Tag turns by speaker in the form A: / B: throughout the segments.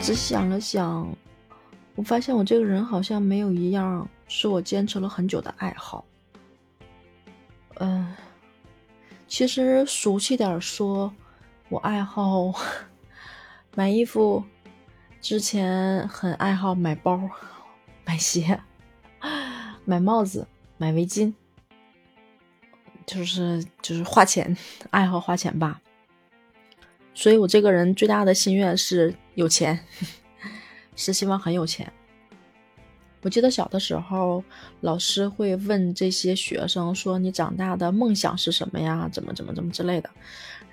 A: 仔细想了想，我发现我这个人好像没有一样是我坚持了很久的爱好。嗯，其实俗气点说，我爱好买衣服，之前很爱好买包、买鞋、买帽子、买围巾，就是就是花钱，爱好花钱吧。所以我这个人最大的心愿是有钱，是希望很有钱。我记得小的时候，老师会问这些学生说：“你长大的梦想是什么呀？怎么怎么怎么之类的。”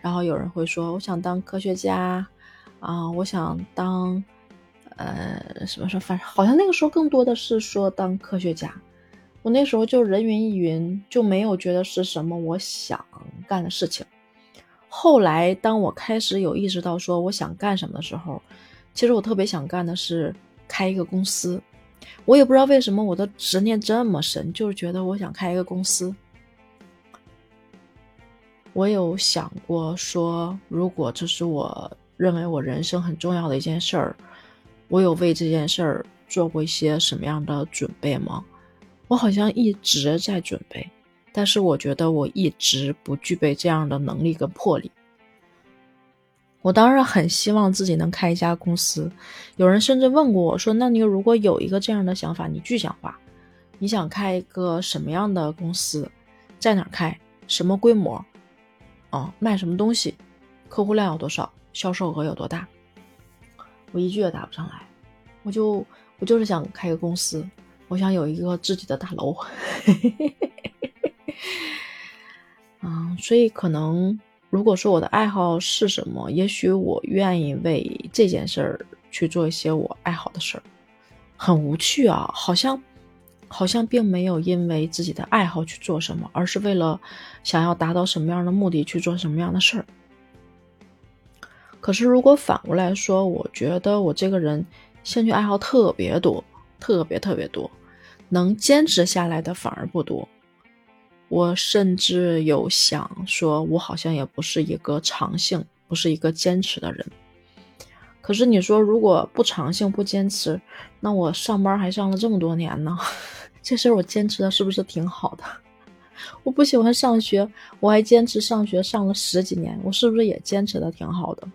A: 然后有人会说：“我想当科学家，啊，我想当，呃，什么什么，反正好像那个时候更多的是说当科学家。”我那时候就人云亦云，就没有觉得是什么我想干的事情。后来，当我开始有意识到说我想干什么的时候，其实我特别想干的是开一个公司。我也不知道为什么我的执念这么深，就是觉得我想开一个公司。我有想过说，如果这是我认为我人生很重要的一件事儿，我有为这件事儿做过一些什么样的准备吗？我好像一直在准备。但是我觉得我一直不具备这样的能力跟魄力。我当然很希望自己能开一家公司。有人甚至问过我说：“那你如果有一个这样的想法，你具象化，你想开一个什么样的公司，在哪开，什么规模，啊，卖什么东西，客户量有多少，销售额有多大？”我一句也答不上来。我就我就是想开个公司，我想有一个自己的大楼。嘿嘿嘿 嗯，所以可能，如果说我的爱好是什么，也许我愿意为这件事儿去做一些我爱好的事儿，很无趣啊，好像，好像并没有因为自己的爱好去做什么，而是为了想要达到什么样的目的去做什么样的事儿。可是如果反过来说，我觉得我这个人兴趣爱好特别多，特别特别多，能坚持下来的反而不多。我甚至有想说，我好像也不是一个长性，不是一个坚持的人。可是你说，如果不长性、不坚持，那我上班还上了这么多年呢？这事儿我坚持的是不是挺好的？我不喜欢上学，我还坚持上学上了十几年，我是不是也坚持的挺好的？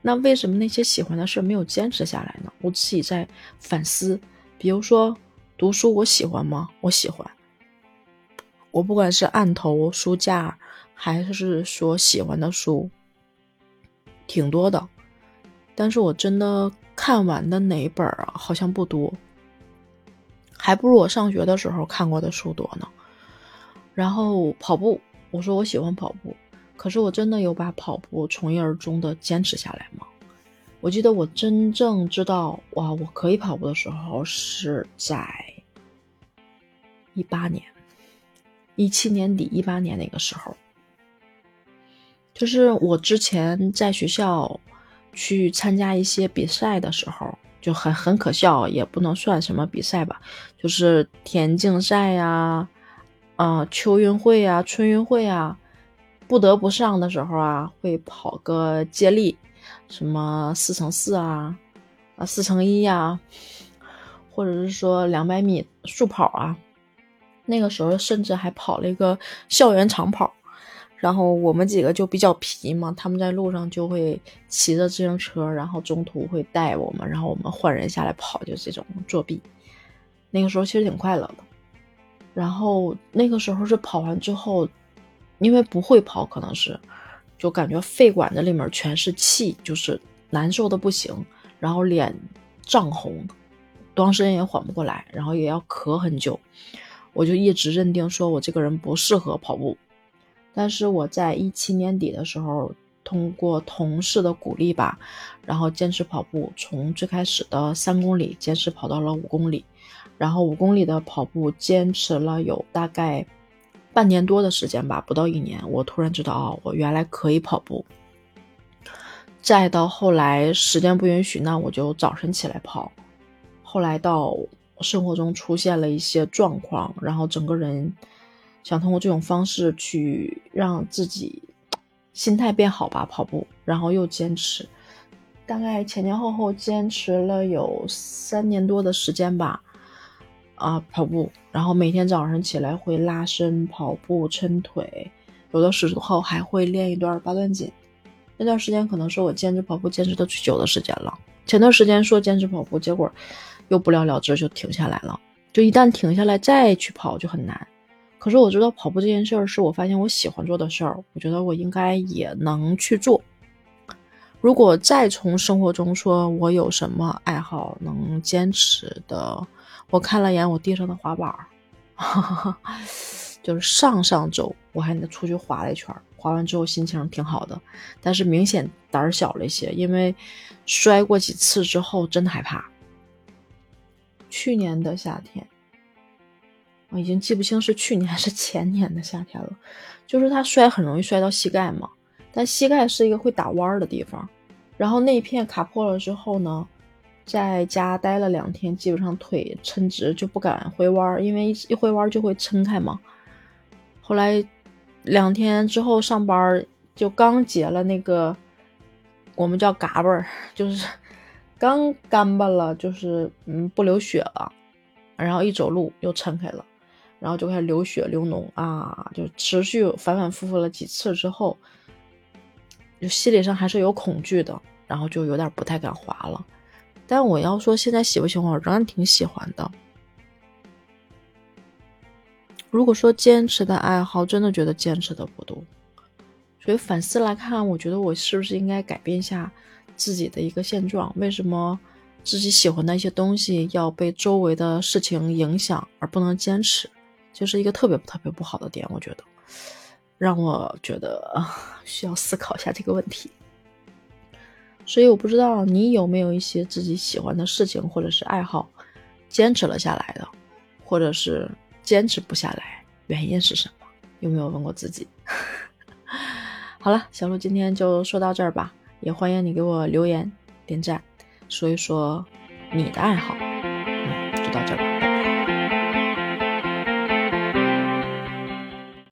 A: 那为什么那些喜欢的事没有坚持下来呢？我自己在反思。比如说读书，我喜欢吗？我喜欢。我不管是案头书架，还是说喜欢的书，挺多的，但是我真的看完的哪本啊，好像不多，还不如我上学的时候看过的书多呢。然后跑步，我说我喜欢跑步，可是我真的有把跑步从一而终的坚持下来吗？我记得我真正知道哇，我可以跑步的时候是在一八年。一七年底，一八年那个时候，就是我之前在学校去参加一些比赛的时候，就很很可笑，也不能算什么比赛吧，就是田径赛呀，啊，秋运会啊，春运会啊，不得不上的时候啊，会跑个接力，什么四乘四啊，啊，四乘一呀，或者是说两百米速跑啊。那个时候甚至还跑了一个校园长跑，然后我们几个就比较皮嘛，他们在路上就会骑着自行车，然后中途会带我们，然后我们换人下来跑，就这种作弊。那个时候其实挺快乐的。然后那个时候是跑完之后，因为不会跑，可能是就感觉肺管子里面全是气，就是难受的不行，然后脸涨红，多长时间也缓不过来，然后也要咳很久。我就一直认定说我这个人不适合跑步，但是我在一七年底的时候，通过同事的鼓励吧，然后坚持跑步，从最开始的三公里坚持跑到了五公里，然后五公里的跑步坚持了有大概半年多的时间吧，不到一年，我突然知道啊，我原来可以跑步。再到后来时间不允许，那我就早晨起来跑，后来到。生活中出现了一些状况，然后整个人想通过这种方式去让自己心态变好吧，跑步，然后又坚持。大概前前后后坚持了有三年多的时间吧，啊，跑步，然后每天早上起来会拉伸、跑步、抻腿，有的时候还会练一段八段锦。那段时间可能是我坚持跑步坚持的最久的时间了。前段时间说坚持跑步，结果又不了了之，就停下来了。就一旦停下来再去跑就很难。可是我知道跑步这件事儿是我发现我喜欢做的事儿，我觉得我应该也能去做。如果再从生活中说我有什么爱好能坚持的，我看了眼我地上的滑板，哈哈哈就是上上周我还出去滑了一圈，滑完之后心情挺好的，但是明显胆儿小了一些，因为摔过几次之后真的害怕。去年的夏天，我已经记不清是去年还是前年的夏天了。就是他摔很容易摔到膝盖嘛，但膝盖是一个会打弯的地方。然后那一片卡破了之后呢，在家待了两天，基本上腿抻直就不敢回弯，因为一回弯就会撑开嘛。后来两天之后上班，就刚结了那个我们叫嘎巴，就是。刚干巴了，就是嗯不流血了，然后一走路又撑开了，然后就开始流血流脓啊，就持续反反复复了几次之后，就心理上还是有恐惧的，然后就有点不太敢滑了。但我要说现在喜不喜欢，我仍然挺喜欢的。如果说坚持的爱好，真的觉得坚持的不多，所以反思来看，我觉得我是不是应该改变一下。自己的一个现状，为什么自己喜欢的一些东西要被周围的事情影响而不能坚持，就是一个特别特别不好的点。我觉得，让我觉得需要思考一下这个问题。所以我不知道你有没有一些自己喜欢的事情或者是爱好，坚持了下来的，或者是坚持不下来，原因是什么？有没有问过自己？好了，小鹿今天就说到这儿吧。也欢迎你给我留言、点赞，说一说你的爱好。嗯，就到这儿吧。